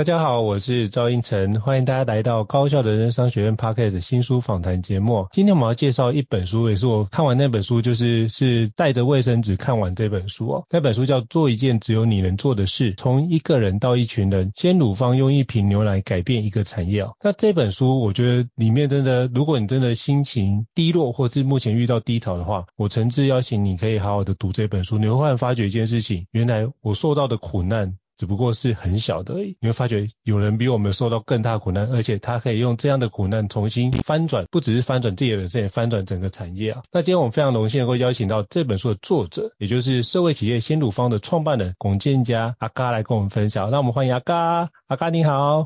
大家好，我是赵英成，欢迎大家来到高效的人商学院 Podcast 新书访谈节目。今天我们要介绍一本书，也是我看完那本书，就是是带着卫生纸看完这本书哦。那本书叫《做一件只有你能做的事：从一个人到一群人，鲜乳方用一瓶牛奶改变一个产业》哦。那这本书我觉得里面真的，如果你真的心情低落，或是目前遇到低潮的话，我诚挚邀请你可以好好的读这本书，你会发觉一件事情，原来我受到的苦难。只不过是很小的而已，你会发觉有人比我们受到更大苦难，而且他可以用这样的苦难重新翻转，不只是翻转自己的人生，也翻转整个产业啊。那今天我们非常荣幸能够邀请到这本书的作者，也就是社会企业新鲁方的创办人龚建家阿嘉来跟我们分享。那我们欢迎阿嘉，阿嘉你好。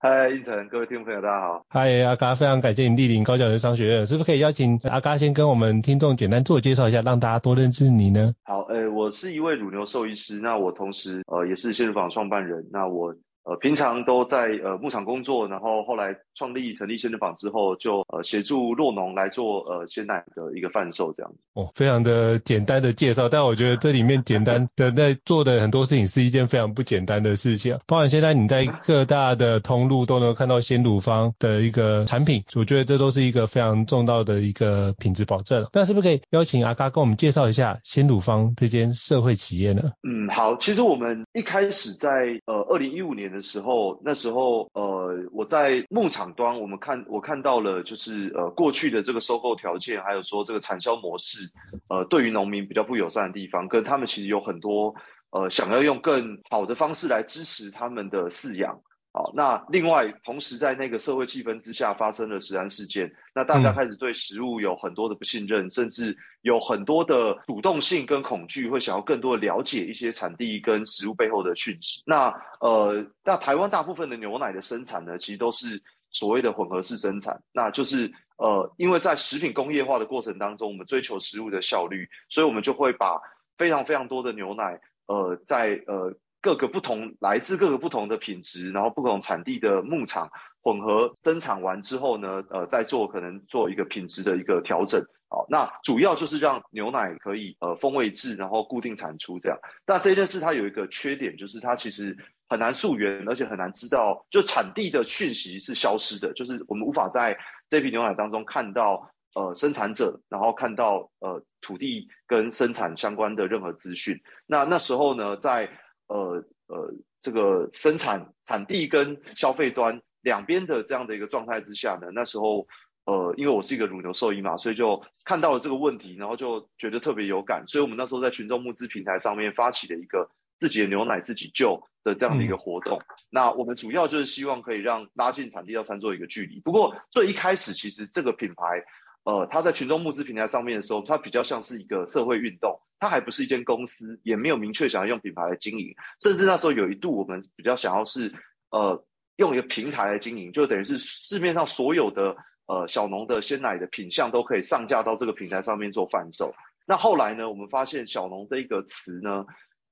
嗨，一晨，各位听众朋友大家好。嗨，阿嘎，非常感谢你莅临高教人商学院，是不是可以邀请阿嘎先跟我们听众简单自我介绍一下，让大家多认识你呢？好，呃、欸，我是一位乳牛兽医师，那我同时呃也是鲜乳坊创办人。那我呃平常都在呃牧场工作，然后后来创立成立鲜乳坊之后，就呃协助酪农来做呃鲜奶的一个贩售这样子。哦，非常的简单的介绍，但我觉得这里面简单的在做的很多事情是一件非常不简单的事情。包括现在你在各大的通路都能看到鲜乳坊的一个产品，我觉得这都是一个非常重要的一个品质保证。那是不是可以邀请阿嘎跟我们介绍一下鲜乳坊这间社会企业呢？嗯，好，其实我们一开始在呃二零一五年的时候，那时候呃我在牧场端，我们看我看到了就是呃过去的这个收购条件，还有说这个产销模式，呃对于农民比较不友善的地方，跟他们其实有很多呃想要用更好的方式来支持他们的饲养。好，那另外，同时在那个社会气氛之下发生了食安事件，那大家开始对食物有很多的不信任，嗯、甚至有很多的主动性跟恐惧，会想要更多的了解一些产地跟食物背后的讯息。那呃，那台湾大部分的牛奶的生产呢，其实都是所谓的混合式生产，那就是呃，因为在食品工业化的过程当中，我们追求食物的效率，所以我们就会把非常非常多的牛奶，呃，在呃。各个不同来自各个不同的品质，然后不同产地的牧场混合生产完之后呢，呃，再做可能做一个品质的一个调整。好，那主要就是让牛奶可以呃风味制，然后固定产出这样。那这件事它有一个缺点，就是它其实很难溯源，而且很难知道，就产地的讯息是消失的，就是我们无法在这批牛奶当中看到呃生产者，然后看到呃土地跟生产相关的任何资讯。那那时候呢，在呃呃，这个生产产地跟消费端两边的这样的一个状态之下呢，那时候呃，因为我是一个乳牛兽医嘛，所以就看到了这个问题，然后就觉得特别有感，所以我们那时候在群众募资平台上面发起了一个自己的牛奶自己救的这样的一个活动。嗯、那我们主要就是希望可以让拉近产地到餐桌一个距离。不过最一开始其实这个品牌。呃，他在群众募资平台上面的时候，它比较像是一个社会运动，它还不是一间公司，也没有明确想要用品牌来经营，甚至那时候有一度我们比较想要是呃用一个平台来经营，就等于是市面上所有的呃小农的鲜奶的品相都可以上架到这个平台上面做贩售。那后来呢，我们发现小农这一个词呢，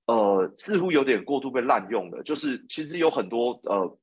呃，似乎有点过度被滥用了，就是其实有很多呃。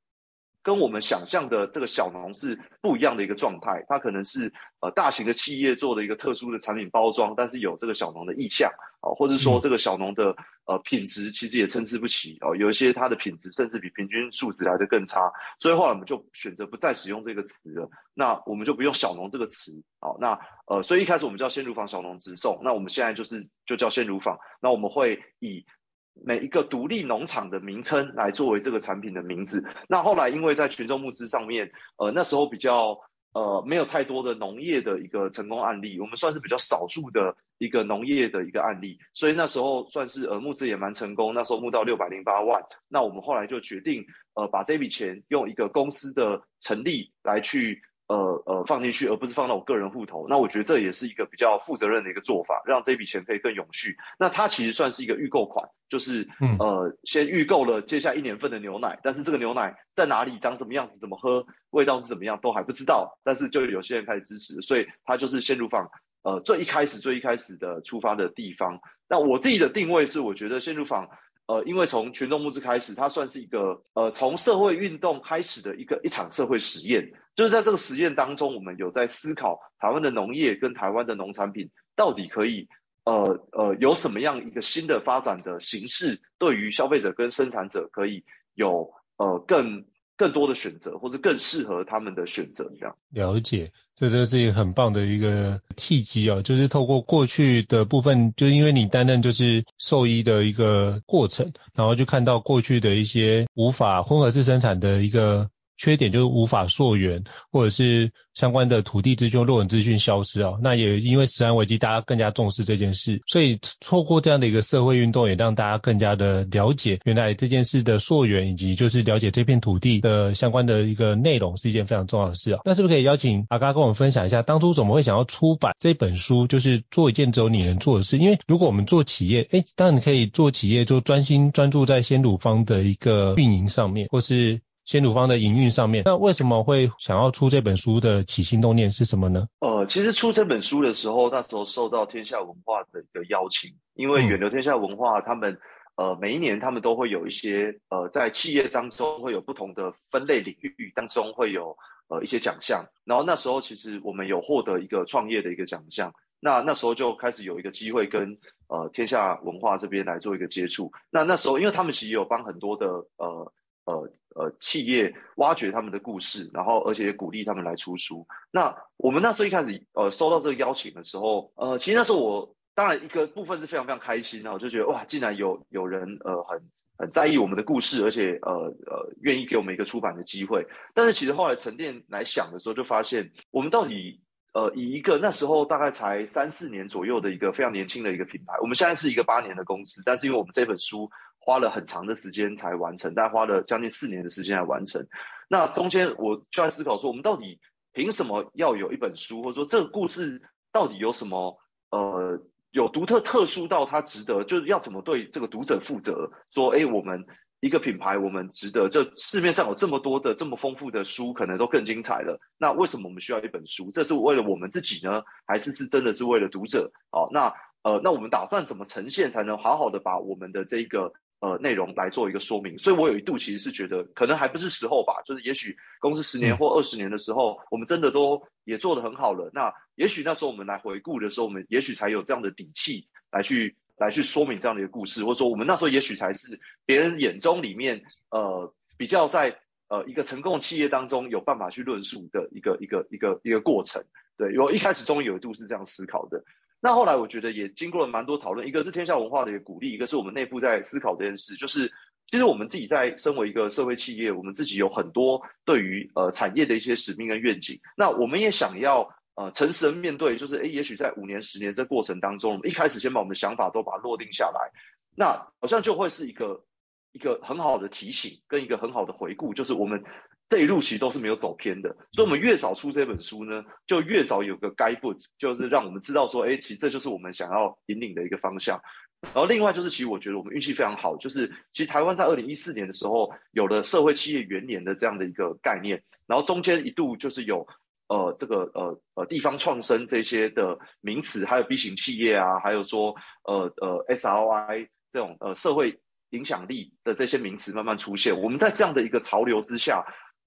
跟我们想象的这个小农是不一样的一个状态，它可能是呃大型的企业做的一个特殊的产品包装，但是有这个小农的意向啊，或者说这个小农的呃品质其实也参差不齐哦，有一些它的品质甚至比平均数值来的更差，所以后来我们就选择不再使用这个词了，那我们就不用小农这个词，好，那呃所以一开始我们叫鲜乳坊小农直送，那我们现在就是就叫鲜乳坊，那我们会以。每一个独立农场的名称来作为这个产品的名字。那后来因为在群众募资上面，呃，那时候比较呃没有太多的农业的一个成功案例，我们算是比较少数的一个农业的一个案例，所以那时候算是呃募资也蛮成功。那时候募到六百零八万，那我们后来就决定呃把这笔钱用一个公司的成立来去呃呃放进去，而不是放到我个人户头。那我觉得这也是一个比较负责任的一个做法，让这笔钱可以更永续。那它其实算是一个预购款，就是呃先预购了接下来一年份的牛奶，但是这个牛奶在哪里、长什么样子、怎么喝、味道是怎么样都还不知道。但是就有些人开始支持，所以它就是鲜乳坊呃最一开始最一开始的出发的地方。那我自己的定位是，我觉得鲜乳坊。呃，因为从群众募资开始，它算是一个呃从社会运动开始的一个一场社会实验，就是在这个实验当中，我们有在思考台湾的农业跟台湾的农产品到底可以呃呃有什么样一个新的发展的形式，对于消费者跟生产者可以有呃更。更多的选择，或者更适合他们的选择，这样。了解，这就是一个很棒的一个契机哦，就是透过过去的部分，就因为你担任就是兽医的一个过程，然后就看到过去的一些无法混合式生产的一个。缺点就是无法溯源，或者是相关的土地资讯、落人资讯消失啊。那也因为食安危机，大家更加重视这件事，所以透过这样的一个社会运动，也让大家更加的了解原来这件事的溯源，以及就是了解这片土地的相关的一个内容，是一件非常重要的事啊。那是不是可以邀请阿嘎跟我们分享一下，当初怎么会想要出版这本书？就是做一件只有你能做的事。因为如果我们做企业，哎，当然你可以做企业，就专心专注在鲜乳方的一个运营上面，或是。鲜乳方的营运上面，那为什么会想要出这本书的起心动念是什么呢？呃，其实出这本书的时候，那时候受到天下文化的一个邀请，因为远流天下文化他们呃每一年他们都会有一些呃在企业当中会有不同的分类领域当中会有呃一些奖项，然后那时候其实我们有获得一个创业的一个奖项，那那时候就开始有一个机会跟呃天下文化这边来做一个接触，那那时候因为他们其实有帮很多的呃。呃呃，企业挖掘他们的故事，然后而且也鼓励他们来出书。那我们那时候一开始呃收到这个邀请的时候，呃，其实那时候我当然一个部分是非常非常开心啊，我就觉得哇，竟然有有人呃很很在意我们的故事，而且呃呃愿意给我们一个出版的机会。但是其实后来沉淀来想的时候，就发现我们到底呃以一个那时候大概才三四年左右的一个非常年轻的一个品牌，我们现在是一个八年的公司，但是因为我们这本书。花了很长的时间才完成，大概花了将近四年的时间来完成。那中间我就在思考说，我们到底凭什么要有一本书，或者说这个故事到底有什么呃有独特特殊到它值得，就是要怎么对这个读者负责？说，哎，我们一个品牌，我们值得。这市面上有这么多的这么丰富的书，可能都更精彩了。那为什么我们需要一本书？这是为了我们自己呢，还是是真的是为了读者？好，那呃，那我们打算怎么呈现，才能好好的把我们的这个。呃，内容来做一个说明，所以我有一度其实是觉得，可能还不是时候吧，就是也许公司十年或二十年的时候，我们真的都也做得很好了，那也许那时候我们来回顾的时候，我们也许才有这样的底气来去来去说明这样的一个故事，或者说我们那时候也许才是别人眼中里面呃比较在呃一个成功的企业当中有办法去论述的一个一个一个一个过程，对，我一开始终于有一度是这样思考的。那后来我觉得也经过了蛮多讨论，一个是天下文化的鼓励，一个是我们内部在思考这件事，就是其实我们自己在身为一个社会企业，我们自己有很多对于呃产业的一些使命跟愿景，那我们也想要呃诚实的面对，就是诶也许在五年十年这过程当中，我们一开始先把我们的想法都把它落定下来，那好像就会是一个一个很好的提醒跟一个很好的回顾，就是我们。这一路其实都是没有走偏的，所以我们越早出这本书呢，就越早有个 guidebook，就是让我们知道说，哎，其实这就是我们想要引领的一个方向。然后另外就是，其实我觉得我们运气非常好，就是其实台湾在二零一四年的时候有了社会企业元年的这样的一个概念，然后中间一度就是有呃这个呃呃地方创生这些的名词，还有 B 型企业啊，还有说呃呃 SRI 这种呃社会影响力的这些名词慢慢出现。我们在这样的一个潮流之下。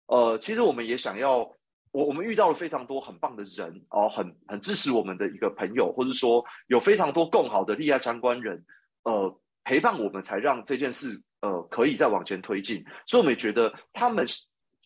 呃，其实我们也想要，我我们遇到了非常多很棒的人哦，很很支持我们的一个朋友，或者说有非常多更好的利害相关人，呃，陪伴我们，才让这件事呃可以再往前推进。所以我们也觉得他们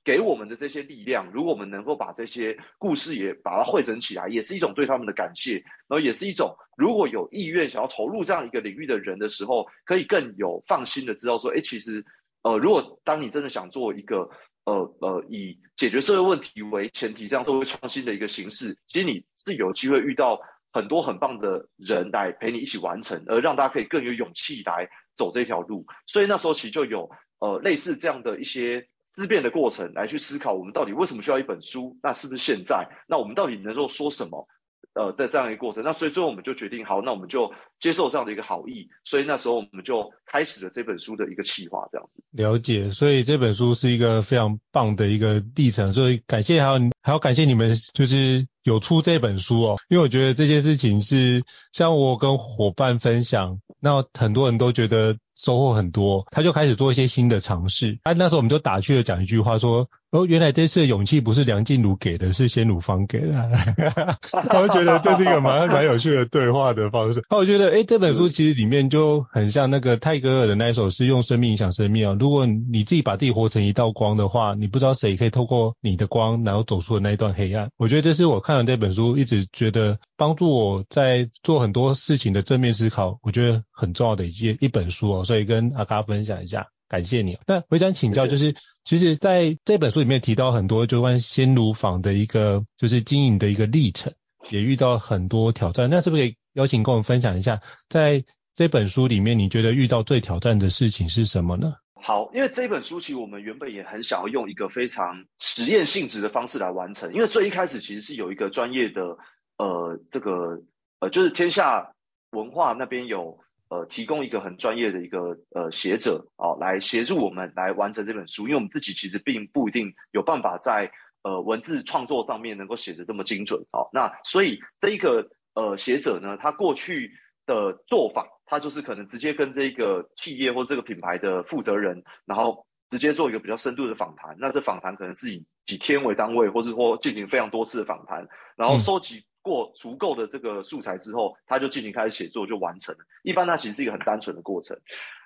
给我们的这些力量，如果我们能够把这些故事也把它汇整起来，也是一种对他们的感谢，然后也是一种如果有意愿想要投入这样一个领域的人的时候，可以更有放心的知道说，哎，其实呃，如果当你真的想做一个。呃呃，以解决社会问题为前提，这样社会创新的一个形式，其实你是有机会遇到很多很棒的人来陪你一起完成，而让大家可以更有勇气来走这条路。所以那时候其实就有呃类似这样的一些思辨的过程来去思考，我们到底为什么需要一本书？那是不是现在？那我们到底能够说什么？呃，在这样一个过程，那所以最后我们就决定，好，那我们就接受这样的一个好意，所以那时候我们就开始了这本书的一个企划，这样子。了解，所以这本书是一个非常棒的一个历程，所以感谢还有还要感谢你们，就是有出这本书哦，因为我觉得这件事情是像我跟伙伴分享，那很多人都觉得。收获很多，他就开始做一些新的尝试。啊，那时候我们就打趣的讲一句话说：“哦，原来这次的勇气不是梁静茹给的，是鲜乳坊给的。”他会觉得这是一个蛮蛮有趣的对话的方式。那我觉得，诶，这本书其实里面就很像那个泰戈尔的那一首诗：“用生命影响生命啊。”如果你自己把自己活成一道光的话，你不知道谁可以透过你的光，然后走出的那一段黑暗。我觉得这是我看了这本书，一直觉得帮助我在做很多事情的正面思考，我觉得很重要的一件一本书哦。所以跟阿嘎分享一下，感谢你。那我想请教，就是其实在这本书里面提到很多就关于鲜乳坊的一个就是经营的一个历程，也遇到很多挑战。那是不是可以邀请跟我们分享一下，在这本书里面你觉得遇到最挑战的事情是什么呢？好，因为这本书其实我们原本也很想要用一个非常实验性质的方式来完成，因为最一开始其实是有一个专业的呃这个呃就是天下文化那边有。呃，提供一个很专业的一个呃写者啊，来协助我们来完成这本书，因为我们自己其实并不一定有办法在呃文字创作上面能够写得这么精准啊。那所以这一个呃写者呢，他过去的做法，他就是可能直接跟这个企业或这个品牌的负责人，然后直接做一个比较深度的访谈。那这访谈可能是以几天为单位，或是说进行非常多次的访谈，然后收集。过足够的这个素材之后，他就进行开始写作，就完成了。一般它其实是一个很单纯的过程，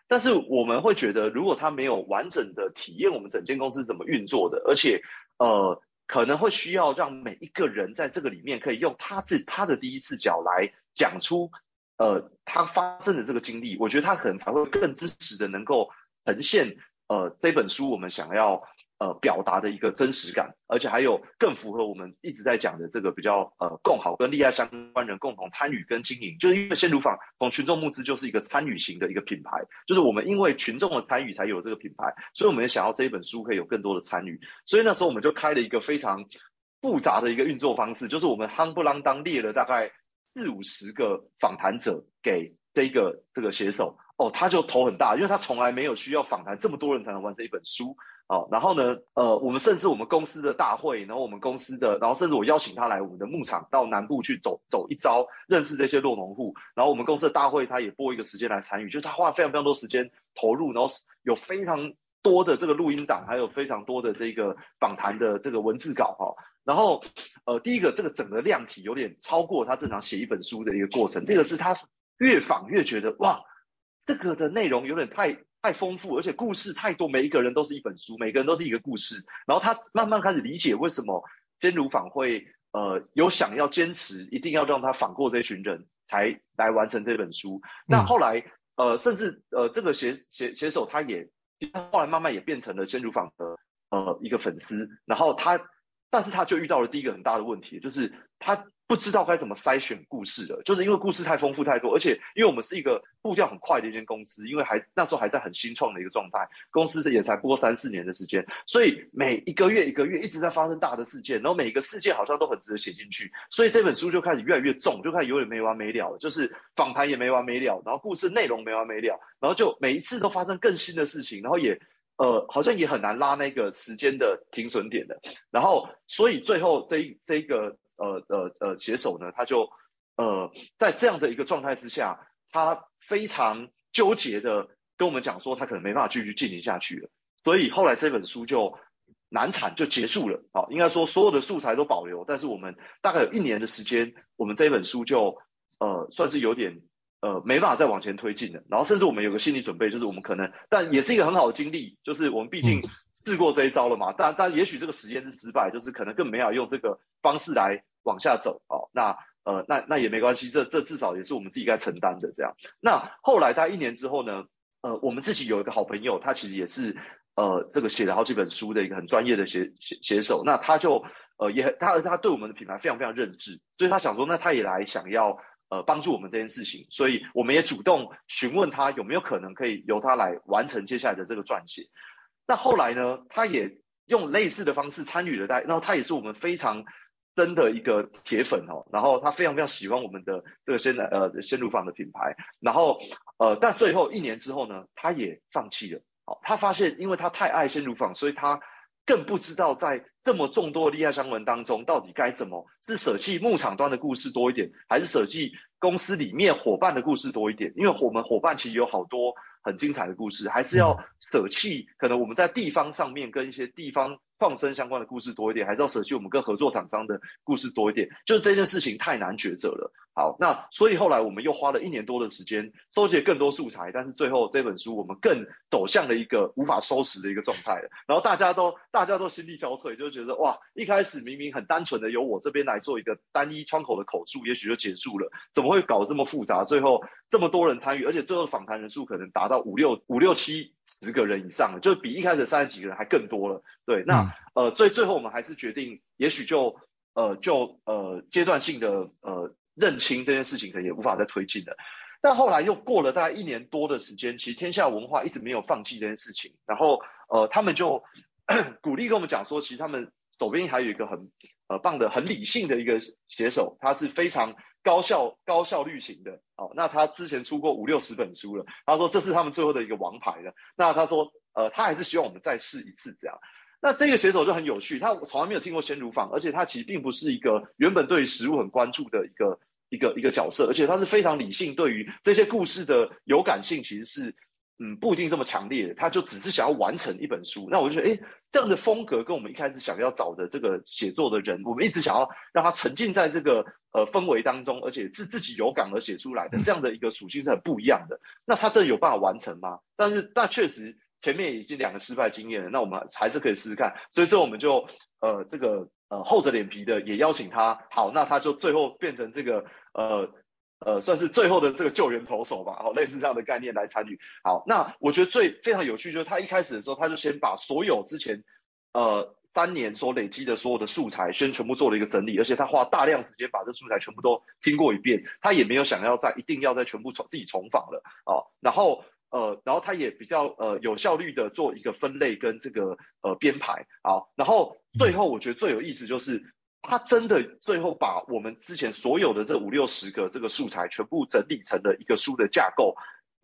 但是我们会觉得，如果他没有完整的体验我们整间公司怎么运作的，而且呃可能会需要让每一个人在这个里面可以用他自他的第一视角来讲出呃他发生的这个经历，我觉得他可能才会更真实的能够呈现呃这本书我们想要。呃，表达的一个真实感，而且还有更符合我们一直在讲的这个比较呃共好跟利害相关人共同参与跟经营，就是因为鲜乳坊从群众募资就是一个参与型的一个品牌，就是我们因为群众的参与才有这个品牌，所以我们也想要这一本书可以有更多的参与，所以那时候我们就开了一个非常复杂的一个运作方式，就是我们夯不啷当列了大概四五十个访谈者给这个这个写手，哦，他就头很大，因为他从来没有需要访谈这么多人才能完成一本书。哦，然后呢，呃，我们甚至我们公司的大会，然后我们公司的，然后甚至我邀请他来我们的牧场到南部去走走一遭，认识这些酪农户，然后我们公司的大会他也拨一个时间来参与，就是他花了非常非常多时间投入，然后有非常多的这个录音档，还有非常多的这个访谈的这个文字稿哈，然后呃，第一个这个整个量体有点超过他正常写一本书的一个过程，第二个是他越访越觉得哇，这个的内容有点太。太丰富，而且故事太多，每一个人都是一本书，每个人都是一个故事。然后他慢慢开始理解为什么鲜儒坊会呃有想要坚持，一定要让他访过这群人才来完成这本书。嗯、那后来呃甚至呃这个写写写手他也他后来慢慢也变成了鲜儒坊的呃一个粉丝。然后他但是他就遇到了第一个很大的问题，就是他。不知道该怎么筛选故事了，就是因为故事太丰富太多，而且因为我们是一个步调很快的一间公司，因为还那时候还在很新创的一个状态，公司也才不过三四年的时间，所以每一个月一个月一直在发生大的事件，然后每一个事件好像都很值得写进去，所以这本书就开始越来越重，就开始有点没完没了，就是访谈也没完没了，然后故事内容没完没了，然后就每一次都发生更新的事情，然后也呃好像也很难拉那个时间的停损点的，然后所以最后这一这个。呃呃呃，写手呢，他就呃在这样的一个状态之下，他非常纠结的跟我们讲说，他可能没办法继续进行下去了。所以后来这本书就难产就结束了。好，应该说所有的素材都保留，但是我们大概有一年的时间，我们这本书就呃算是有点呃没办法再往前推进了。然后甚至我们有个心理准备，就是我们可能，但也是一个很好的经历，就是我们毕竟试过这一招了嘛。但但也许这个实验是失败，就是可能更没法用这个方式来。往下走，哦，那呃，那那也没关系，这这至少也是我们自己该承担的这样。那后来他一年之后呢，呃，我们自己有一个好朋友，他其实也是呃这个写了好几本书的一个很专业的写写写手，那他就呃也他他对我们的品牌非常非常认知，所以他想说，那他也来想要呃帮助我们这件事情，所以我们也主动询问他有没有可能可以由他来完成接下来的这个撰写。那后来呢，他也用类似的方式参与了在，然后他也是我们非常真的一个铁粉哦，然后他非常非常喜欢我们的这个鲜奶呃鲜乳坊的品牌，然后呃但最后一年之后呢，他也放弃了。好，他发现因为他太爱鲜乳坊，所以他更不知道在这么众多的利害相关当中，到底该怎么是舍弃牧场端的故事多一点，还是舍弃公司里面伙伴的故事多一点？因为我们伙伴其实有好多很精彩的故事，还是要舍弃可能我们在地方上面跟一些地方。放生相关的故事多一点，还是要舍弃我们跟合作厂商的故事多一点？就是这件事情太难抉择了。好，那所以后来我们又花了一年多的时间，收集更多素材，但是最后这本书我们更走向了一个无法收拾的一个状态了。然后大家都大家都心力交瘁，就觉得哇，一开始明明很单纯的由我这边来做一个单一窗口的口述，也许就结束了，怎么会搞这么复杂？最后这么多人参与，而且最后访谈人数可能达到五六五六七十个人以上了，就比一开始三十几个人还更多了。对，那。嗯呃，最最后我们还是决定，也许就呃就呃阶段性的呃认清这件事情，可能也无法再推进了。但后来又过了大概一年多的时间，其实天下文化一直没有放弃这件事情。然后呃他们就 鼓励跟我们讲说，其实他们手边还有一个很呃棒的、很理性的一个写手，他是非常高效高效率型的。哦，那他之前出过五六十本书了，他说这是他们最后的一个王牌了。那他说呃他还是希望我们再试一次这样。那这个写手就很有趣，他从来没有听过鲜乳坊，而且他其实并不是一个原本对于食物很关注的一个一个一个角色，而且他是非常理性，对于这些故事的有感性其实是嗯不一定这么强烈，他就只是想要完成一本书。那我就觉得，诶，这样的风格跟我们一开始想要找的这个写作的人，我们一直想要让他沉浸在这个呃氛围当中，而且是自己有感而写出来的这样的一个属性是很不一样的。那他这有办法完成吗？但是那确实。前面已经两个失败经验了，那我们还是可以试试看。所以最后我们就呃这个呃厚着脸皮的也邀请他，好，那他就最后变成这个呃呃算是最后的这个救援投手吧，好，类似这样的概念来参与。好，那我觉得最非常有趣就是他一开始的时候，他就先把所有之前呃三年所累积的所有的素材先全部做了一个整理，而且他花大量时间把这素材全部都听过一遍，他也没有想要再一定要再全部重自己重访了啊，然后。呃，然后他也比较呃有效率的做一个分类跟这个呃编排，好，然后最后我觉得最有意思就是他真的最后把我们之前所有的这五六十个这个素材全部整理成了一个书的架构，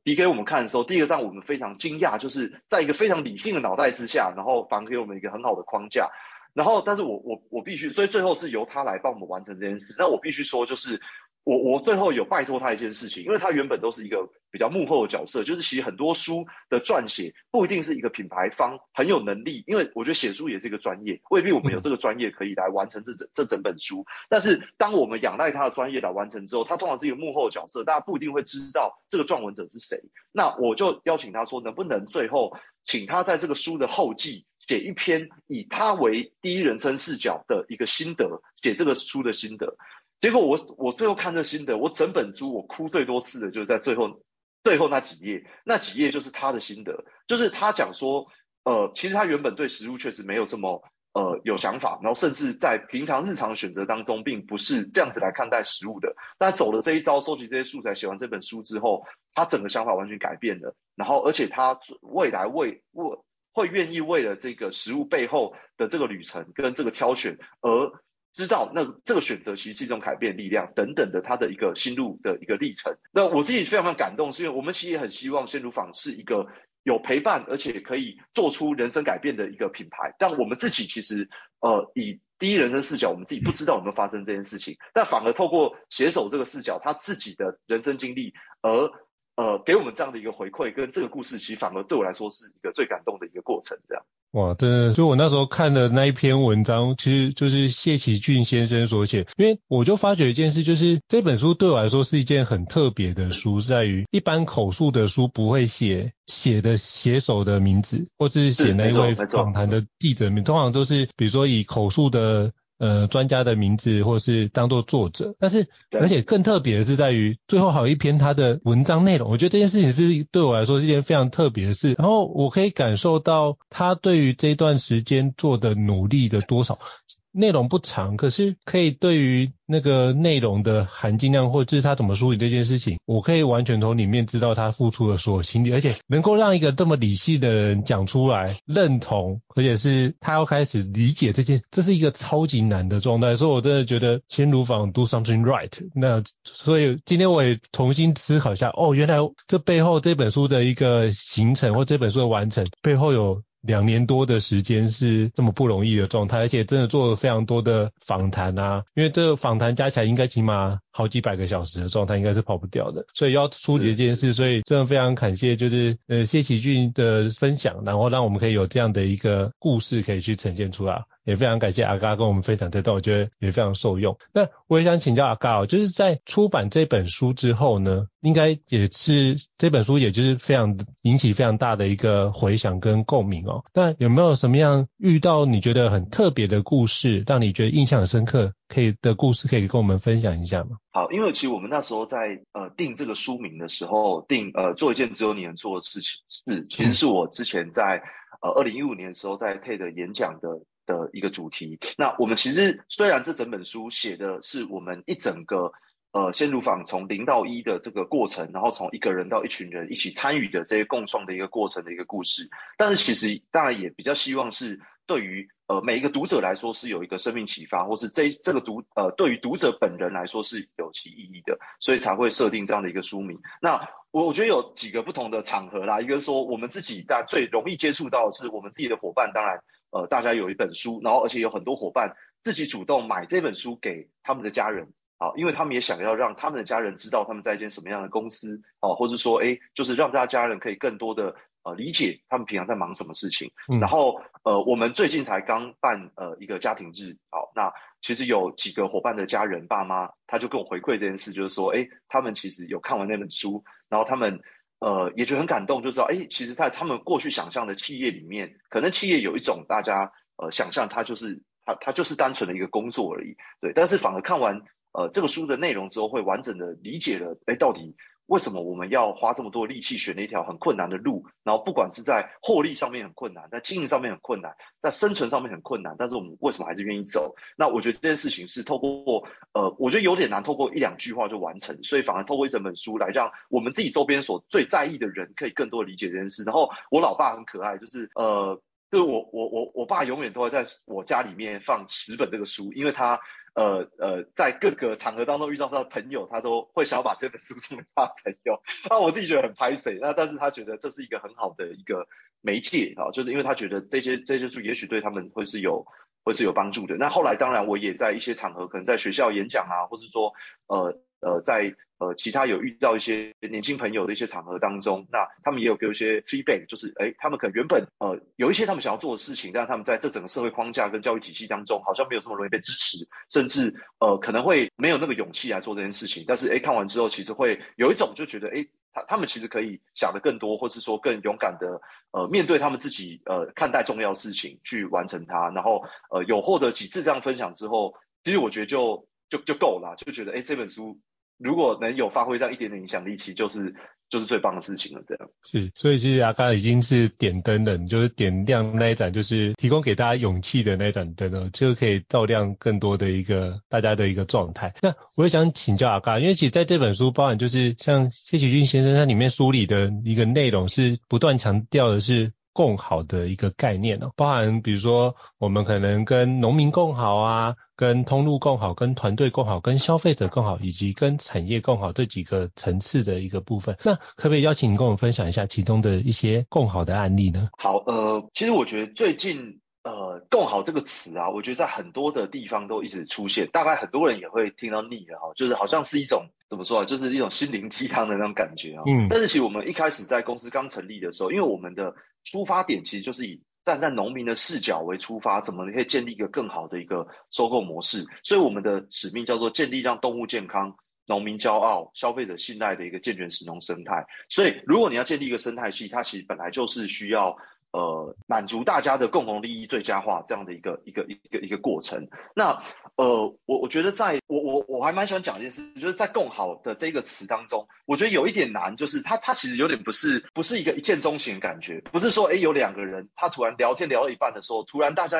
递给我们看的时候，第一个让我们非常惊讶，就是在一个非常理性的脑袋之下，然后反给我们一个很好的框架，然后但是我我我必须，所以最后是由他来帮我们完成这件事，那我必须说就是。我我最后有拜托他一件事情，因为他原本都是一个比较幕后的角色，就是其实很多书的撰写不一定是一个品牌方很有能力，因为我觉得写书也是一个专业，未必我们有这个专业可以来完成这整这整本书。但是当我们仰赖他的专业来完成之后，他通常是一个幕后的角色，大家不一定会知道这个撰文者是谁。那我就邀请他说，能不能最后请他在这个书的后记写一篇以他为第一人称视角的一个心得，写这个书的心得。结果我我最后看这心得，我整本书我哭最多次的就是在最后最后那几页，那几页就是他的心得，就是他讲说，呃，其实他原本对食物确实没有这么呃有想法，然后甚至在平常日常选择当中，并不是这样子来看待食物的。但走了这一招，收集这些素材，写完这本书之后，他整个想法完全改变了。然后而且他未来为为会愿意为了这个食物背后的这个旅程跟这个挑选而。知道那这个选择其实是一种改变力量等等的，他的一个心路的一个历程。那我自己非常非常感动，是因为我们其实也很希望鲜乳坊是一个有陪伴而且可以做出人生改变的一个品牌。但我们自己其实呃以第一人称视角，我们自己不知道有没有发生这件事情，但反而透过携手这个视角，他自己的人生经历而呃给我们这样的一个回馈，跟这个故事其实反而对我来说是一个最感动的一个过程，这样。哇，真的，就我那时候看的那一篇文章，其实就是谢启俊先生所写。因为我就发觉一件事，就是这本书对我来说是一件很特别的书，在于一般口述的书不会写写的写手的名字，或者是写那一位访谈的记者名，通常都是比如说以口述的。呃，专家的名字或是当做作者，但是而且更特别的是在于最后还有一篇他的文章内容，我觉得这件事情是对我来说是一件非常特别的事。然后我可以感受到他对于这段时间做的努力的多少。内容不长，可是可以对于那个内容的含金量，或者是他怎么梳理这件事情，我可以完全从里面知道他付出的所有心力，而且能够让一个这么理性的人讲出来认同，而且是他要开始理解这件，这是一个超级难的状态，所以我真的觉得先如坊 do something right。那所以今天我也重新思考一下，哦，原来这背后这本书的一个形成或这本书的完成背后有。两年多的时间是这么不容易的状态，而且真的做了非常多的访谈啊，因为这个访谈加起来应该起码好几百个小时的状态，应该是跑不掉的，所以要处理这件事，所以真的非常感谢，就是呃谢启俊的分享，然后让我们可以有这样的一个故事可以去呈现出来。也非常感谢阿嘎跟我们分享这段，我觉得也非常受用。那我也想请教阿嘎哦，就是在出版这本书之后呢，应该也是这本书，也就是非常引起非常大的一个回响跟共鸣哦。那有没有什么样遇到你觉得很特别的故事，让你觉得印象很深刻，可以的故事可以跟我们分享一下吗？好，因为其实我们那时候在呃定这个书名的时候，定呃做一件只有你能做的事情，是其实是我之前在呃二零一五年的时候在 TED 演讲的。的一个主题。那我们其实虽然这整本书写的是我们一整个呃鲜乳坊从零到一的这个过程，然后从一个人到一群人一起参与的这些共创的一个过程的一个故事，但是其实当然也比较希望是对于呃每一个读者来说是有一个生命启发，或是这这个读呃对于读者本人来说是有其意义的，所以才会设定这样的一个书名。那我我觉得有几个不同的场合啦，一个是说我们自己大最容易接触到的是我们自己的伙伴，当然。呃，大家有一本书，然后而且有很多伙伴自己主动买这本书给他们的家人，啊，因为他们也想要让他们的家人知道他们在一间什么样的公司，啊，或者说，哎，就是让大家家人可以更多的呃理解他们平常在忙什么事情。嗯、然后，呃，我们最近才刚办呃一个家庭日，好，那其实有几个伙伴的家人爸妈，他就跟我回馈这件事，就是说，哎，他们其实有看完那本书，然后他们。呃，也觉得很感动，就知道，哎，其实，在他们过去想象的企业里面，可能企业有一种大家呃想象，它就是它它就是单纯的一个工作而已，对。但是反而看完呃这个书的内容之后，会完整的理解了，哎，到底。为什么我们要花这么多力气选了一条很困难的路？然后不管是在获利上面很困难，在经营上面很困难，在生存上面很困难，但是我们为什么还是愿意走？那我觉得这件事情是透过呃，我觉得有点难透过一两句话就完成，所以反而透过一整本书来让我们自己周边所最在意的人可以更多理解这件事。然后我老爸很可爱，就是呃，就是我我我我爸永远都会在我家里面放十本这个书，因为他。呃呃，在各个场合当中遇到他的朋友，他都会想要把这本书送给他的朋友。那我自己觉得很拍谢，那但是他觉得这是一个很好的一个媒介啊，就是因为他觉得这些这些书也许对他们会是有会是有帮助的。那后来当然我也在一些场合，可能在学校演讲啊，或是说呃。呃，在呃其他有遇到一些年轻朋友的一些场合当中，那他们也有给我一些 feedback，就是诶，他们可能原本呃有一些他们想要做的事情，但他们在这整个社会框架跟教育体系当中，好像没有这么容易被支持，甚至呃可能会没有那个勇气来做这件事情。但是诶，看完之后，其实会有一种就觉得诶，他他们其实可以想得更多，或是说更勇敢的呃面对他们自己呃看待重要事情去完成它。然后呃有获得几次这样分享之后，其实我觉得就就就够了，就觉得诶这本书。如果能有发挥这样一点点影响力，其实就是就是最棒的事情了。这样是，所以其实阿嘎已经是点灯了，你就是点亮那一盏，就是提供给大家勇气的那一盏灯了，就可以照亮更多的一个大家的一个状态。那我也想请教阿嘎，因为其实在这本书包含就是像谢启俊先生他里面梳理的一个内容，是不断强调的是。共好的一个概念哦，包含比如说我们可能跟农民共好啊，跟通路共好，跟团队共好，跟消费者共好，以及跟产业共好这几个层次的一个部分。那可不可以邀请你跟我们分享一下其中的一些共好的案例呢？好，呃，其实我觉得最近呃“共好”这个词啊，我觉得在很多的地方都一直出现，大概很多人也会听到腻了哈，就是好像是一种怎么说啊，就是一种心灵鸡汤的那种感觉啊。嗯。但是其实我们一开始在公司刚成立的时候，因为我们的出发点其实就是以站在农民的视角为出发，怎么可以建立一个更好的一个收购模式？所以我们的使命叫做建立让动物健康、农民骄傲、消费者信赖的一个健全食农生态。所以如果你要建立一个生态系，它其实本来就是需要。呃，满足大家的共同利益最佳化这样的一个一个一个一个过程。那呃，我我觉得在我我我还蛮喜欢讲一件事，就是在共好的这个词当中，我觉得有一点难，就是它它其实有点不是不是一个一见钟情的感觉，不是说诶有两个人他突然聊天聊到一半的时候，突然大家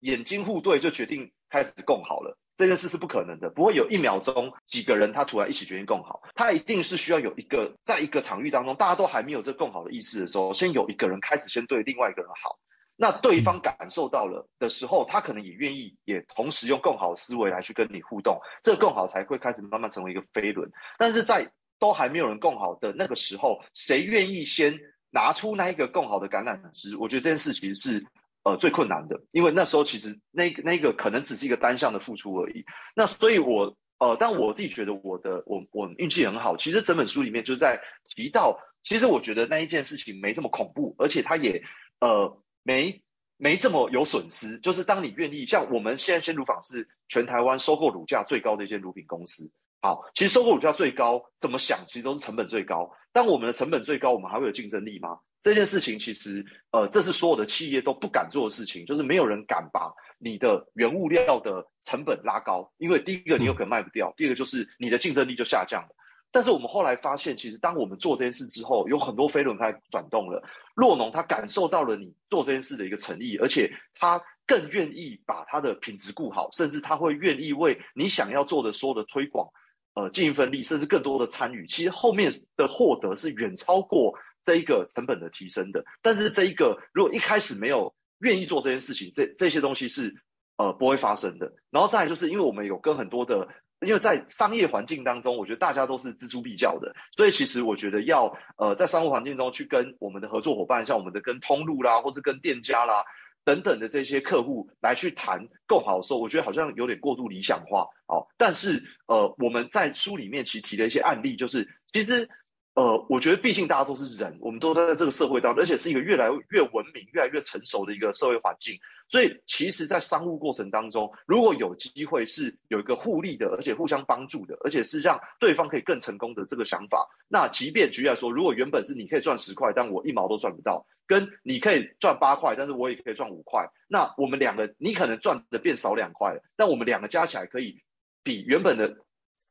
眼睛互对就决定开始共好了。这件事是不可能的，不会有一秒钟几个人他突然一起决定共好，他一定是需要有一个，在一个场域当中，大家都还没有这共好的意识的时候，先有一个人开始先对另外一个人好，那对方感受到了的时候，他可能也愿意也同时用更好的思维来去跟你互动，这个共好才会开始慢慢成为一个飞轮。但是在都还没有人共好的那个时候，谁愿意先拿出那一个共好的橄榄枝？我觉得这件事情是。呃，最困难的，因为那时候其实那那个可能只是一个单向的付出而已。那所以我，呃，但我自己觉得我的我我运气很好。其实整本书里面就在提到，其实我觉得那一件事情没这么恐怖，而且它也呃没没这么有损失。就是当你愿意，像我们现在鲜乳坊是全台湾收购乳价最高的一间乳品公司。好，其实收购乳价最高，怎么想其实都是成本最高。当我们的成本最高，我们还会有竞争力吗？这件事情其实，呃，这是所有的企业都不敢做的事情，就是没有人敢把你的原物料的成本拉高，因为第一个你有可能卖不掉，第二个就是你的竞争力就下降了。但是我们后来发现，其实当我们做这件事之后，有很多飞轮开转动了。洛农他感受到了你做这件事的一个诚意，而且他更愿意把他的品质顾好，甚至他会愿意为你想要做的所有的推广，呃，尽一份力，甚至更多的参与。其实后面的获得是远超过。这一个成本的提升的，但是这一个如果一开始没有愿意做这件事情，这这些东西是呃不会发生的。然后再就是因为我们有跟很多的，因为在商业环境当中，我觉得大家都是锱铢必较的，所以其实我觉得要呃在商务环境中去跟我们的合作伙伴，像我们的跟通路啦，或者跟店家啦等等的这些客户来去谈更好的时候，我觉得好像有点过度理想化哦。但是呃我们在书里面其实提了一些案例，就是其实。呃，我觉得毕竟大家都是人，我们都在这个社会当中，而且是一个越来越文明、越来越成熟的一个社会环境。所以，其实，在商务过程当中，如果有机会是有一个互利的，而且互相帮助的，而且是让对方可以更成功的这个想法，那即便举例来说，如果原本是你可以赚十块，但我一毛都赚不到，跟你可以赚八块，但是我也可以赚五块，那我们两个，你可能赚的变少两块了，但我们两个加起来可以比原本的。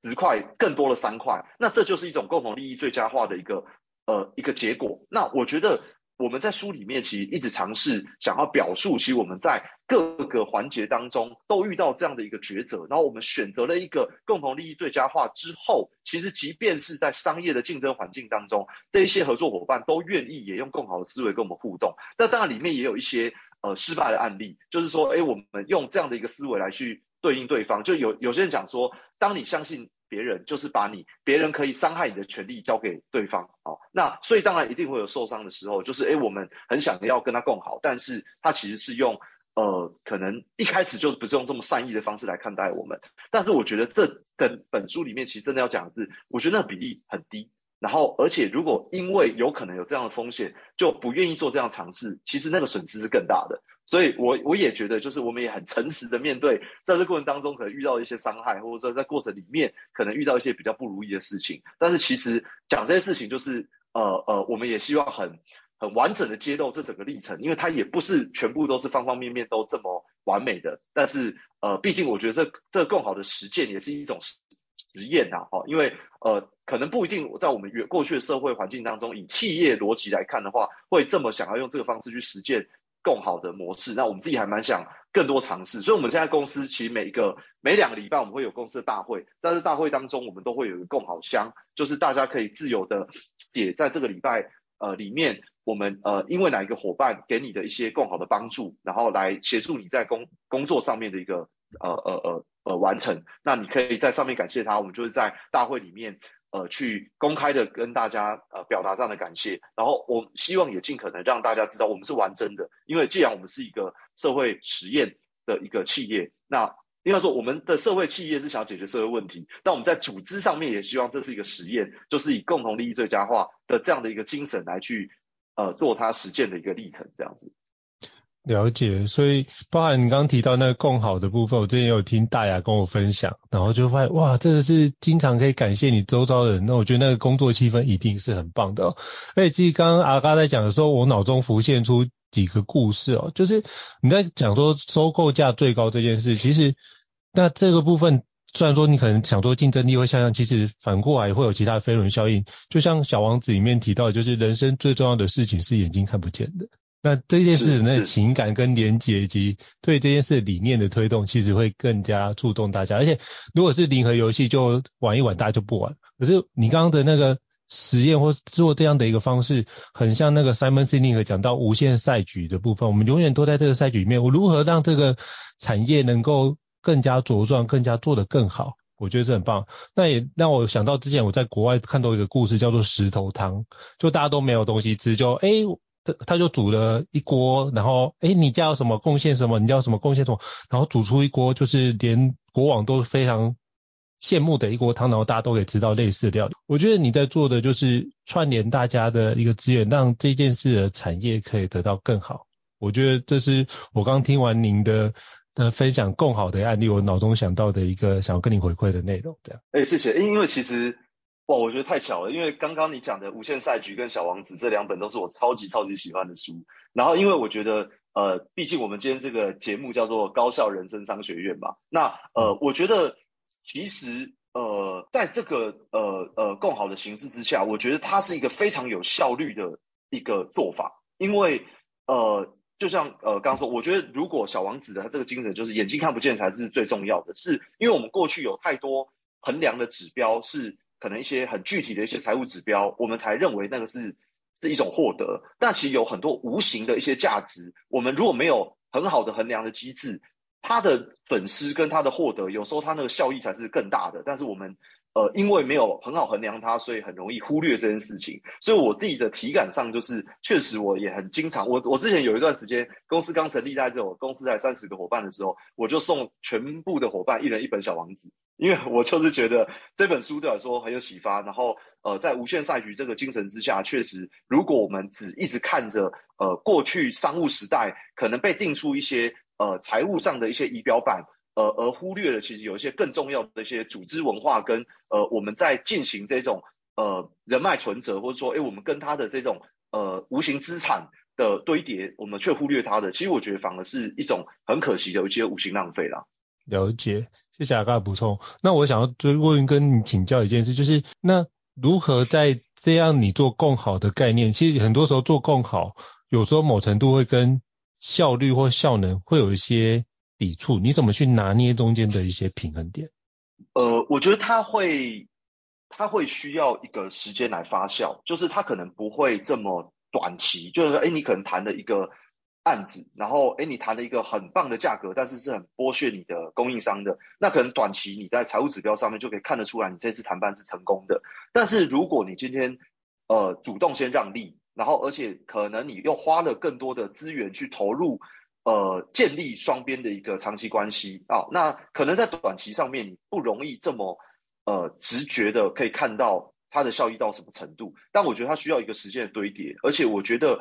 十块更多了三块，那这就是一种共同利益最佳化的一个呃一个结果。那我觉得我们在书里面其实一直尝试想要表述，其实我们在各个环节当中都遇到这样的一个抉择，然后我们选择了一个共同利益最佳化之后，其实即便是在商业的竞争环境当中，这一些合作伙伴都愿意也用更好的思维跟我们互动。那当然里面也有一些呃失败的案例，就是说，哎，我们用这样的一个思维来去。对应对方，就有有些人讲说，当你相信别人，就是把你别人可以伤害你的权利交给对方，好，那所以当然一定会有受伤的时候，就是诶，我们很想要跟他共好，但是他其实是用呃，可能一开始就不是用这么善意的方式来看待我们，但是我觉得这整本书里面其实真的要讲的是，我觉得那比例很低。然后，而且如果因为有可能有这样的风险，就不愿意做这样尝试，其实那个损失是更大的。所以我我也觉得，就是我们也很诚实的面对，在这过程当中可能遇到一些伤害，或者说在过程里面可能遇到一些比较不如意的事情。但是其实讲这些事情，就是呃呃，我们也希望很很完整的揭露这整个历程，因为它也不是全部都是方方面面都这么完美的。但是呃，毕竟我觉得这这更好的实践也是一种。实验呐，哦，因为呃，可能不一定在我们原过去的社会环境当中，以企业逻辑来看的话，会这么想要用这个方式去实践更好的模式。那我们自己还蛮想更多尝试，所以我们现在公司其实每一个每两个礼拜我们会有公司的大会，但是大会当中，我们都会有一个共好箱，就是大家可以自由的写在这个礼拜呃里面，我们呃因为哪一个伙伴给你的一些更好的帮助，然后来协助你在工工作上面的一个呃呃呃。呃，完成，那你可以在上面感谢他，我们就是在大会里面，呃，去公开的跟大家呃表达这样的感谢，然后我希望也尽可能让大家知道我们是完整的，因为既然我们是一个社会实验的一个企业，那应该说我们的社会企业是想解决社会问题，但我们在组织上面也希望这是一个实验，就是以共同利益最佳化的这样的一个精神来去呃做它实践的一个历程，这样子。了解，所以包含你刚刚提到那个共好的部分，我之前有听大牙跟我分享，然后就发现哇，真的是经常可以感谢你周遭的人，那我觉得那个工作气氛一定是很棒的哦。而且其实刚刚阿嘎在讲的时候，我脑中浮现出几个故事哦，就是你在讲说收购价最高这件事，其实那这个部分虽然说你可能想说竞争力会下降，其实反过来会有其他的飞轮效应，就像小王子里面提到，就是人生最重要的事情是眼睛看不见的。那这件事那情感跟连结以及对这件事理念的推动，其实会更加触动大家。而且如果是零和游戏，就玩一玩，大家就不玩。可是你刚刚的那个实验或做这样的一个方式，很像那个 Simon Sinek 讲到无限赛局的部分。我们永远都在这个赛局里面，我如何让这个产业能够更加茁壮，更加做得更好？我觉得这很棒。那也让我想到之前我在国外看到一个故事，叫做石头汤，就大家都没有东西吃，就哎。诶他就煮了一锅，然后哎，你家有什么贡献什么？你家有什么贡献什么？然后煮出一锅，就是连国王都非常羡慕的一锅汤，然后大家都可以吃到类似的料理。我觉得你在做的就是串联大家的一个资源，让这件事的产业可以得到更好。我觉得这是我刚听完您的的分享更好的案例，我脑中想到的一个想要跟你回馈的内容。这样，哎，谢谢。因为其实。哇，我觉得太巧了，因为刚刚你讲的《无限赛局》跟《小王子》这两本都是我超级超级喜欢的书。然后，因为我觉得，呃，毕竟我们今天这个节目叫做高效人生商学院嘛，那呃，我觉得其实呃，在这个呃呃更好的形式之下，我觉得它是一个非常有效率的一个做法。因为呃，就像呃刚刚说，我觉得如果小王子的他这个精神就是眼睛看不见才是最重要的，是因为我们过去有太多衡量的指标是。可能一些很具体的一些财务指标，我们才认为那个是是一种获得。但其实有很多无形的一些价值，我们如果没有很好的衡量的机制，它的损失跟它的获得，有时候它那个效益才是更大的。但是我们呃，因为没有很好衡量它，所以很容易忽略这件事情。所以我自己的体感上就是，确实我也很经常，我我之前有一段时间，公司刚成立在这种公司才三十个伙伴的时候，我就送全部的伙伴一人一本小王子。因为我就是觉得这本书对我来说很有启发，然后呃，在无限赛局这个精神之下，确实，如果我们只一直看着呃过去商务时代可能被定出一些呃财务上的一些仪表板，呃而忽略了其实有一些更重要的一些组织文化跟呃我们在进行这种呃人脉存折，或者说哎我们跟他的这种呃无形资产的堆叠，我们却忽略它的，其实我觉得反而是一种很可惜的一些无形浪费啦。了解。谢谢阿嘎的补充。那我想要追问跟你请教一件事，就是那如何在这样你做共好的概念，其实很多时候做共好，有时候某程度会跟效率或效能会有一些抵触，你怎么去拿捏中间的一些平衡点？呃，我觉得它会，它会需要一个时间来发酵，就是它可能不会这么短期，就是说，哎，你可能谈了一个。案子，然后诶，你谈了一个很棒的价格，但是是很剥削你的供应商的，那可能短期你在财务指标上面就可以看得出来，你这次谈判是成功的。但是如果你今天呃主动先让利，然后而且可能你又花了更多的资源去投入，呃建立双边的一个长期关系啊，那可能在短期上面你不容易这么呃直觉的可以看到它的效益到什么程度。但我觉得它需要一个时间的堆叠，而且我觉得。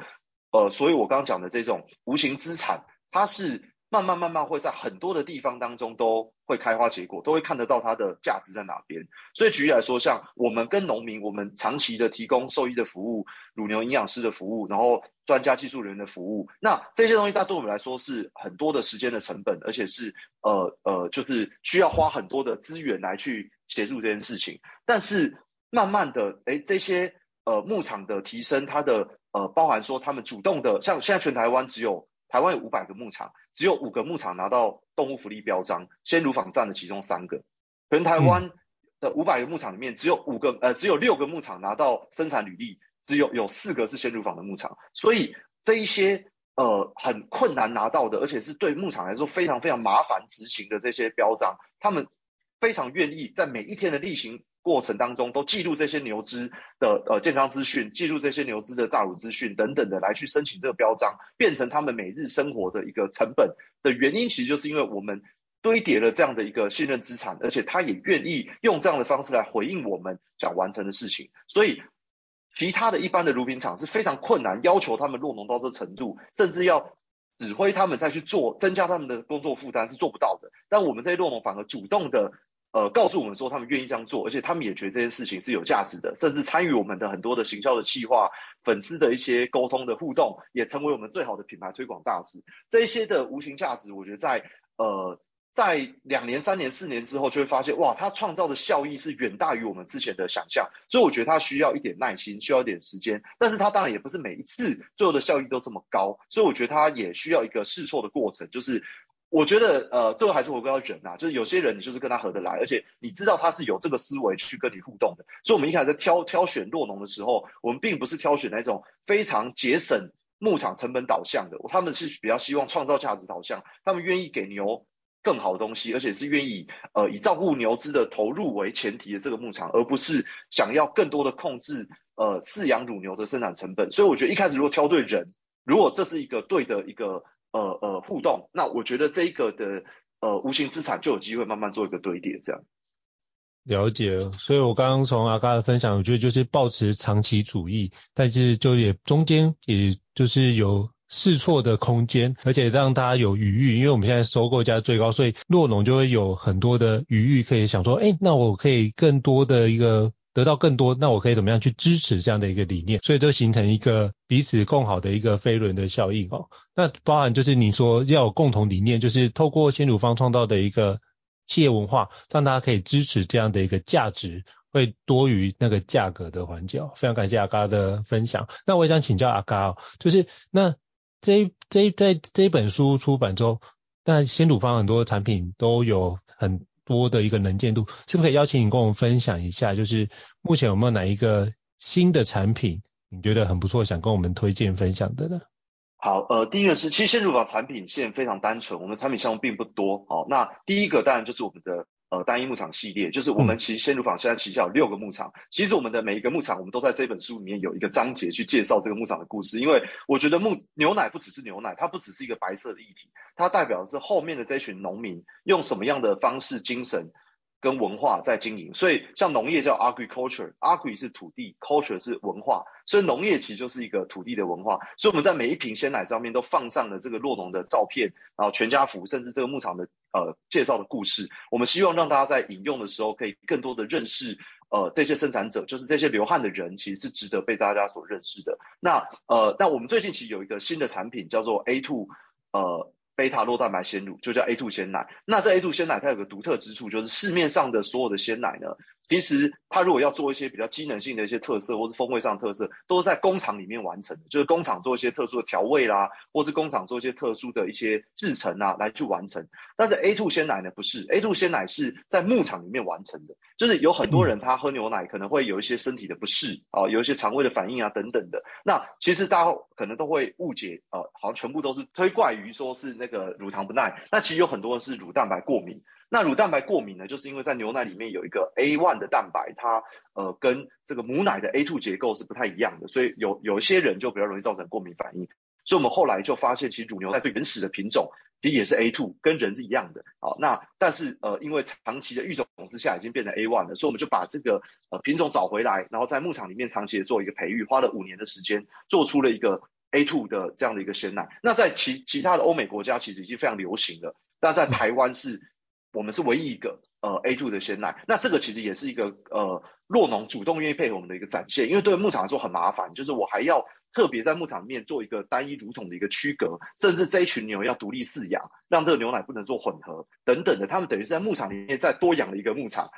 呃，所以我刚刚讲的这种无形资产，它是慢慢慢慢会在很多的地方当中都会开花结果，都会看得到它的价值在哪边。所以举例来说，像我们跟农民，我们长期的提供兽医的服务、乳牛营养师的服务，然后专家技术人员的服务，那这些东西，它对我们来说是很多的时间的成本，而且是呃呃，就是需要花很多的资源来去协助这件事情。但是慢慢的，诶，这些呃牧场的提升，它的呃，包含说他们主动的，像现在全台湾只有台湾有五百个牧场，只有五个牧场拿到动物福利标章，鲜乳坊占了其中三个。全台湾的五百个牧场里面，只有五个呃，只有六个牧场拿到生产履历，只有有四个是鲜乳坊的牧场。所以这一些呃很困难拿到的，而且是对牧场来说非常非常麻烦执行的这些标章，他们非常愿意在每一天的例行。过程当中都记录这些牛只的呃健康资讯，记录这些牛只的大乳资讯等等的来去申请这个标章，变成他们每日生活的一个成本的原因，其实就是因为我们堆叠了这样的一个信任资产，而且他也愿意用这样的方式来回应我们想完成的事情。所以其他的一般的乳品厂是非常困难，要求他们落农到这程度，甚至要指挥他们再去做，增加他们的工作负担是做不到的。但我们这些落农反而主动的。呃，告诉我们说他们愿意这样做，而且他们也觉得这件事情是有价值的，甚至参与我们的很多的行销的企划、粉丝的一些沟通的互动，也成为我们最好的品牌推广大使。这一些的无形价值，我觉得在呃在两年、三年、四年之后，就会发现哇，它创造的效益是远大于我们之前的想象。所以我觉得它需要一点耐心，需要一点时间。但是它当然也不是每一次最后的效益都这么高，所以我觉得它也需要一个试错的过程。就是我觉得呃，最后还是回归到人啊，就是有些人你就是跟他合得来，而且你知道他是有这个思维去跟你互动的。所以我们一开始在挑挑选酪农的时候，我们并不是挑选那种非常节省牧场成本导向的，他们是比较希望创造价值导向，他们愿意给牛。更好的东西，而且是愿意呃以照顾牛只的投入为前提的这个牧场，而不是想要更多的控制呃饲养乳牛的生产成本。所以我觉得一开始如果挑对人，如果这是一个对的一个呃呃互动，那我觉得这一个的呃无形资产就有机会慢慢做一个堆叠。这样了解，所以我刚刚从阿嘎的分享，我觉得就是抱持长期主义，但是就也中间也就是有。试错的空间，而且让大家有余裕，因为我们现在收购价最高，所以酪农就会有很多的余裕可以想说，哎，那我可以更多的一个得到更多，那我可以怎么样去支持这样的一个理念？所以就形成一个彼此共好的一个飞轮的效应哦。那包含就是你说要有共同理念，就是透过先乳方创造的一个企业文化，让大家可以支持这样的一个价值，会多于那个价格的环节。非常感谢阿嘎的分享。那我也想请教阿嘎哦，就是那。这这在这一本书出版之后，那先乳方很多产品都有很多的一个能见度，是不是可以邀请你跟我们分享一下？就是目前有没有哪一个新的产品你觉得很不错，想跟我们推荐分享的呢？好，呃，第一个是其实鲜乳坊产品线非常单纯，我们产品项目并不多。好，那第一个当然就是我们的。呃，单一牧场系列就是我们其实鲜乳坊现在旗下有六个牧场。其实我们的每一个牧场，我们都在这本书里面有一个章节去介绍这个牧场的故事。因为我觉得牧牛奶不只是牛奶，它不只是一个白色的液体，它代表的是后面的这群农民用什么样的方式、精神。跟文化在经营，所以像农业叫 agriculture，agri 是土地，culture 是文化，所以农业其实就是一个土地的文化。所以我们在每一瓶鲜奶上面都放上了这个洛农的照片，然后全家福，甚至这个牧场的呃介绍的故事。我们希望让大家在饮用的时候可以更多的认识呃这些生产者，就是这些流汗的人其实是值得被大家所认识的。那呃，那我们最近其实有一个新的产品叫做 A2 呃。贝塔酪蛋白鲜乳就叫 A2 鲜奶。那这 A2 鲜奶它有个独特之处，就是市面上的所有的鲜奶呢，其实它如果要做一些比较机能性的一些特色，或是风味上的特色，都是在工厂里面完成的，就是工厂做一些特殊的调味啦，或是工厂做一些特殊的一些制程啊，来去完成。但是 A2 鲜奶呢，不是 A2 鲜奶是在牧场里面完成的，就是有很多人他喝牛奶可能会有一些身体的不适啊，有一些肠胃的反应啊等等的。那其实大家可能都会误解，呃，好像全部都是推怪于说是那个乳糖不耐，那其实有很多人是乳蛋白过敏。那乳蛋白过敏呢，就是因为在牛奶里面有一个 A1 的蛋白，它呃跟这个母奶的 A2 结构是不太一样的，所以有有一些人就比较容易造成过敏反应。所以我们后来就发现，其实乳牛在最原始的品种其实也是 A2，跟人是一样的。好，那但是呃因为长期的育种之下已经变成 A1 了，所以我们就把这个呃品种找回来，然后在牧场里面长期的做一个培育，花了五年的时间，做出了一个 A2 的这样的一个鲜奶。那在其其他的欧美国家其实已经非常流行了，但在台湾是。我们是唯一一个呃 A2 的鲜奶，那这个其实也是一个呃酪农主动愿意配合我们的一个展现，因为对牧场来说很麻烦，就是我还要特别在牧场里面做一个单一乳桶的一个区隔，甚至这一群牛要独立饲养，让这个牛奶不能做混合等等的，他们等于是在牧场里面再多养了一个牧场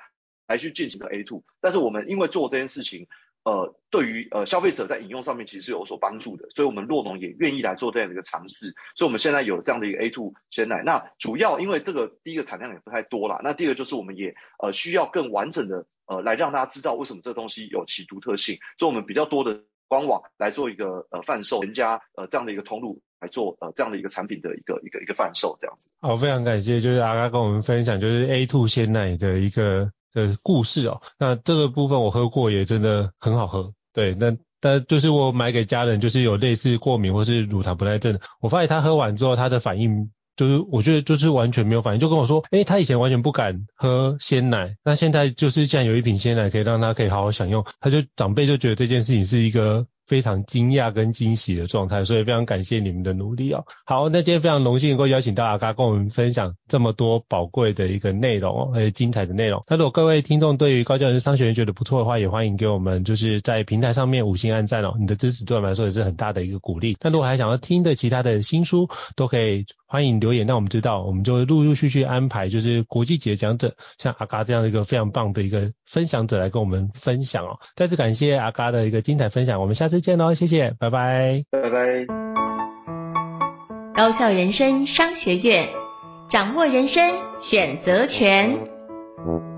来去进行这 A2，但是我们因为做这件事情。呃，对于呃消费者在饮用上面其实是有所帮助的，所以我们洛农也愿意来做这样的一个尝试，所以我们现在有这样的一个 A2 鲜奶。那主要因为这个第一个产量也不太多啦，那第二个就是我们也呃需要更完整的呃来让大家知道为什么这个东西有其独特性，所以我们比较多的官网来做一个呃贩售，人家呃这样的一个通路来做呃这样的一个产品的一个一个一个贩售这样子。好，非常感谢，就是阿嘎跟我们分享就是 A2 鲜奶的一个的故事哦。那这个部分我喝过也真的很好喝。对，那但就是我买给家人，就是有类似过敏或是乳糖不耐症，我发现他喝完之后，他的反应就是我觉得就是完全没有反应，就跟我说，诶，他以前完全不敢喝鲜奶，那现在就是既然有一瓶鲜奶可以让他可以好好享用，他就长辈就觉得这件事情是一个。非常惊讶跟惊喜的状态，所以非常感谢你们的努力哦。好，那今天非常荣幸能够邀请到阿嘎跟我们分享这么多宝贵的一个内容哦，还有精彩的内容。那如果各位听众对于高教人商学院觉得不错的话，也欢迎给我们就是在平台上面五星按赞哦，你的支持对我们来说也是很大的一个鼓励。那如果还想要听的其他的新书，都可以欢迎留言让我们知道，我们就会陆陆续续安排就是国际级的讲者，像阿嘎这样的一个非常棒的一个分享者来跟我们分享哦。再次感谢阿嘎的一个精彩分享，我们下次见喽，谢谢，拜拜，拜拜。高校人生商学院，掌握人生选择权。